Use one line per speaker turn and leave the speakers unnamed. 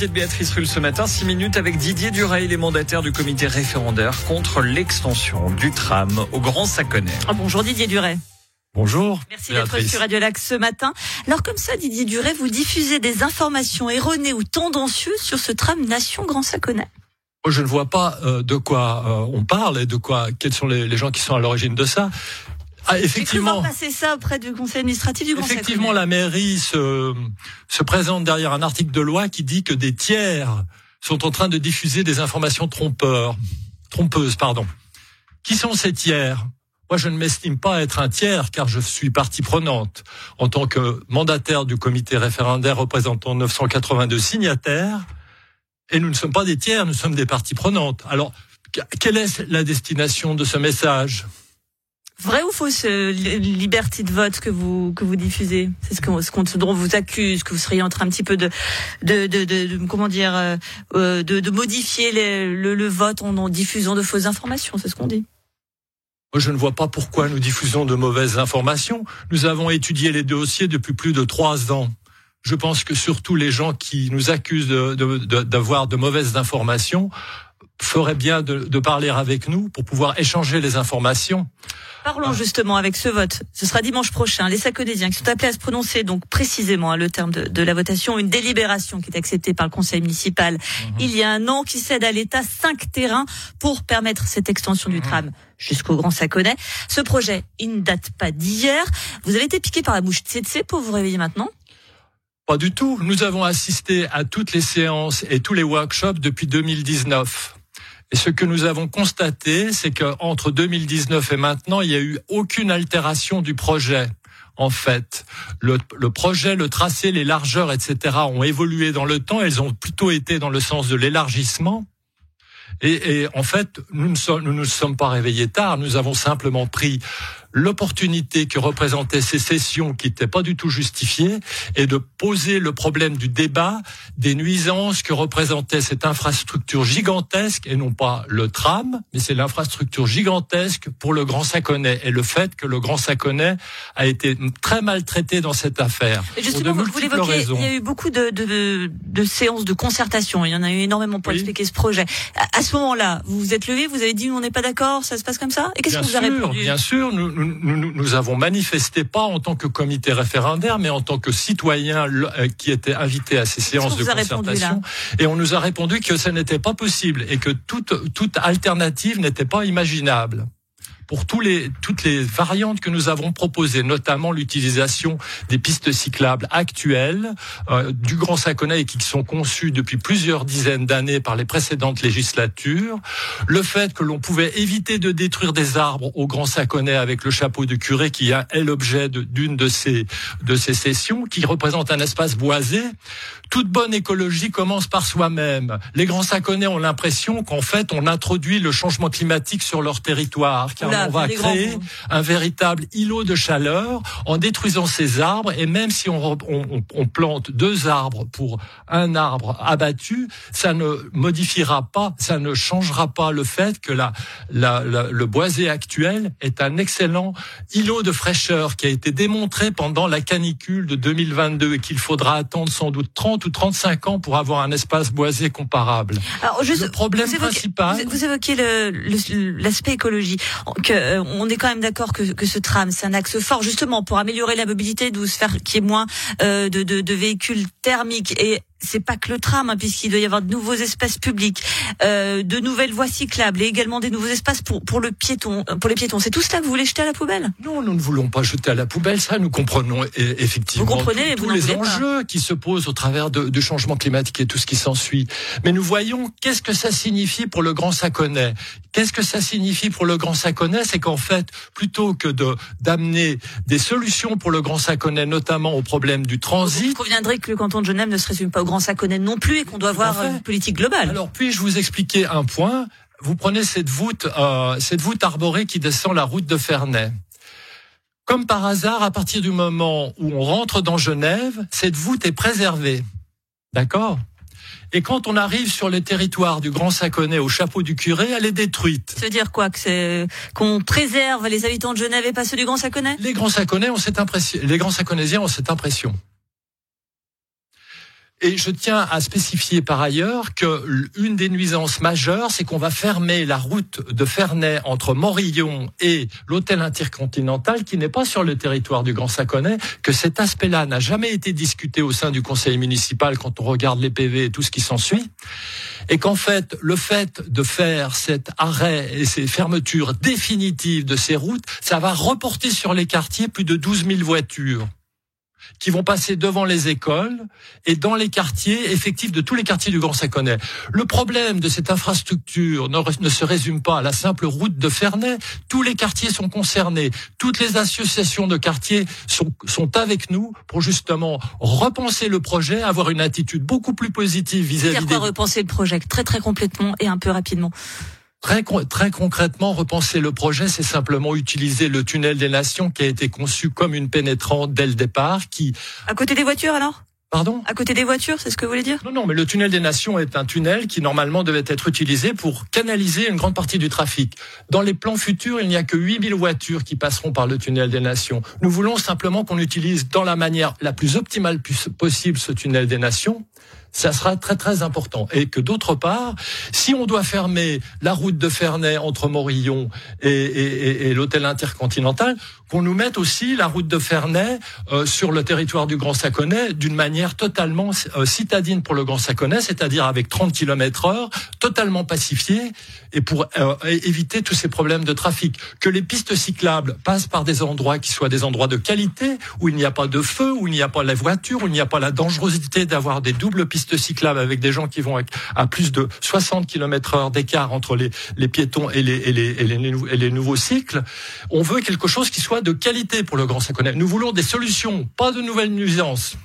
l'invité de Béatrice Rulle ce matin, 6 minutes avec Didier Duray, les mandataires du comité référendaire contre l'extension du tram au Grand Saconnet.
Ah, bonjour Didier Duray.
Bonjour.
Merci d'être sur Radio Lac ce matin. Alors comme ça, Didier Duray, vous diffusez des informations erronées ou tendancieuses sur ce tram Nation Grand Saconnet.
Je ne vois pas euh, de quoi euh, on parle et de quoi, quels sont les, les gens qui sont à l'origine de ça.
Ah, effectivement. passer ça auprès du conseil administratif du
Grand Effectivement, la mairie se, se présente derrière un article de loi qui dit que des tiers sont en train de diffuser des informations trompeurs, trompeuses, pardon. Qui sont ces tiers? Moi, je ne m'estime pas être un tiers car je suis partie prenante en tant que mandataire du comité référendaire représentant 982 signataires. Et nous ne sommes pas des tiers, nous sommes des parties prenantes. Alors, quelle est la destination de ce message?
Vrai ou fausse liberté de vote que vous que vous diffusez? C'est ce qu'on ce, dont on vous accuse, que vous seriez en train un petit peu de de, de, de, comment dire euh, euh, de, de modifier le, le, vote en, diffusant de fausses informations, c'est ce qu'on dit.
Je ne vois pas pourquoi nous diffusons de mauvaises informations. Nous avons étudié les dossiers depuis plus de trois ans. Je pense que surtout les gens qui nous accusent d'avoir de, de, de mauvaises informations ferait bien de, de, parler avec nous pour pouvoir échanger les informations.
Parlons justement avec ce vote. Ce sera dimanche prochain. Les Saconésiens qui sont appelés à se prononcer donc précisément à le terme de, de, la votation, une délibération qui est acceptée par le conseil municipal mhm. il y a un an, qui cède à l'État cinq terrains pour permettre cette extension du mhm. tram jusqu'au Grand Saconnet. Ce projet, il ne date pas d'hier. Vous avez été piqué par la mouche tsetse pour vous réveiller maintenant?
Pas du tout. Nous avons assisté à toutes les séances et tous les workshops depuis 2019. Et ce que nous avons constaté, c'est qu'entre 2019 et maintenant, il n'y a eu aucune altération du projet. En fait, le, projet, le tracé, les largeurs, etc., ont évolué dans le temps. Elles ont plutôt été dans le sens de l'élargissement. Et, en fait, nous ne nous, nous sommes pas réveillés tard. Nous avons simplement pris l'opportunité que représentaient ces sessions qui n'étaient pas du tout justifiées et de poser le problème du débat des nuisances que représentait cette infrastructure gigantesque et non pas le tram, mais c'est l'infrastructure gigantesque pour le Grand Saconnet et le fait que le Grand Saconnet a été très maltraité dans cette affaire.
Et justement, vous, l'évoquez, il y a eu beaucoup de, de, de, séances de concertation, il y en a eu énormément pour expliquer ce projet. À, ce moment-là, vous vous êtes levé, vous avez dit on n'est pas d'accord, ça se passe comme ça? Et qu'est-ce que vous avez répondu?
Bien sûr, nous, nous, nous, avons manifesté pas en tant que comité référendaire, mais en tant que citoyens euh, qui étaient invités à ces séances de concertation. Et on nous a répondu que ce n'était pas possible et que toute, toute alternative n'était pas imaginable pour tous les, toutes les variantes que nous avons proposées, notamment l'utilisation des pistes cyclables actuelles euh, du Grand Saconnet et qui sont conçues depuis plusieurs dizaines d'années par les précédentes législatures, le fait que l'on pouvait éviter de détruire des arbres au Grand Saconnet avec le chapeau de curé qui est l'objet d'une de, ces de ces sessions, qui représente un espace boisé. Toute bonne écologie commence par soi-même. Les Grands Saconnet ont l'impression qu'en fait on introduit le changement climatique sur leur territoire, on va créer un véritable îlot de chaleur en détruisant ces arbres. Et même si on, on, on, plante deux arbres pour un arbre abattu, ça ne modifiera pas, ça ne changera pas le fait que la, la, le boisé actuel est un excellent îlot de fraîcheur qui a été démontré pendant la canicule de 2022 et qu'il faudra attendre sans doute 30 ou 35 ans pour avoir un espace boisé comparable.
Alors, juste, le problème vous évoquez, principal. Vous, évoquez l'aspect écologie. Euh, on est quand même d'accord que, ce tram, c'est un axe fort justement pour améliorer la mobilité, d'où se faire qu'il y ait moins euh, de, de, de véhicules thermiques. Et c'est pas que le tram, hein, puisqu'il doit y avoir de nouveaux espaces publics, euh, de nouvelles voies cyclables et également des nouveaux espaces pour pour le piéton, pour les piétons. C'est tout cela que vous voulez jeter à la poubelle?
Non, nous ne voulons pas jeter à la poubelle ça. Nous comprenons effectivement
vous comprenez,
tous, les enjeux qui se posent au travers du changement climatique et tout ce qui s'ensuit. Mais nous voyons qu'est-ce que ça signifie pour le Grand Saconnet? Qu'est-ce que ça signifie pour le Grand Saconnet? C'est qu'en fait, plutôt que de d'amener des solutions pour le Grand Saconnet, notamment au problème du transit,
vous conviendrez que le canton de Genève ne se résume pas au Grand Saconnet non plus et qu'on doit avoir une politique globale.
Alors puis-je vous expliquer un point? Vous prenez cette voûte, euh, cette voûte arborée qui descend la route de Ferney. Comme par hasard, à partir du moment où on rentre dans Genève, cette voûte est préservée. D'accord? Et quand on arrive sur le territoire du Grand Saconnet au chapeau du curé, elle est détruite.
Ça veut dire quoi Que c'est qu'on préserve les habitants de Genève et pas ceux du Grand Saconnet?
Les Grands Saconnet ont cette impression. Les Grands ont cette impression. Et je tiens à spécifier par ailleurs que une des nuisances majeures, c'est qu'on va fermer la route de Ferney entre Morillon et l'hôtel intercontinental qui n'est pas sur le territoire du Grand Saconnet, que cet aspect-là n'a jamais été discuté au sein du conseil municipal quand on regarde les PV et tout ce qui s'ensuit. Et qu'en fait, le fait de faire cet arrêt et ces fermetures définitives de ces routes, ça va reporter sur les quartiers plus de 12 000 voitures qui vont passer devant les écoles et dans les quartiers effectifs de tous les quartiers du Grand Saconnet. Le problème de cette infrastructure ne, se résume pas à la simple route de Ferney. Tous les quartiers sont concernés. Toutes les associations de quartiers sont, sont avec nous pour justement repenser le projet, avoir une attitude beaucoup plus positive vis-à-vis
des... repenser le projet? Très très complètement et un peu rapidement
Très, très concrètement, repenser le projet, c'est simplement utiliser le tunnel des nations qui a été conçu comme une pénétrante dès le départ, qui...
À côté des voitures alors?
Pardon?
À côté des voitures, c'est ce que vous voulez dire?
Non, non, mais le tunnel des Nations est un tunnel qui normalement devait être utilisé pour canaliser une grande partie du trafic. Dans les plans futurs, il n'y a que 8000 voitures qui passeront par le tunnel des Nations. Nous voulons simplement qu'on utilise dans la manière la plus optimale possible ce tunnel des Nations ça sera très très important. Et que d'autre part, si on doit fermer la route de Ferney entre Morillon et, et, et l'hôtel intercontinental, qu'on nous mette aussi la route de Ferney euh, sur le territoire du Grand Saconnet d'une manière totalement euh, citadine pour le Grand Saconnet, c'est-à-dire avec 30 km heure, totalement pacifiée, et pour euh, éviter tous ces problèmes de trafic. Que les pistes cyclables passent par des endroits qui soient des endroits de qualité, où il n'y a pas de feu, où il n'y a pas la voiture, où il n'y a pas la dangerosité d'avoir des doubles pistes cyclables avec des gens qui vont à plus de 60 km heure d'écart entre les, les piétons et les, et les, et et les nouveaux cycles. On veut quelque chose qui soit de qualité pour le Grand Saconnet. Nous voulons des solutions, pas de nouvelles nuisances.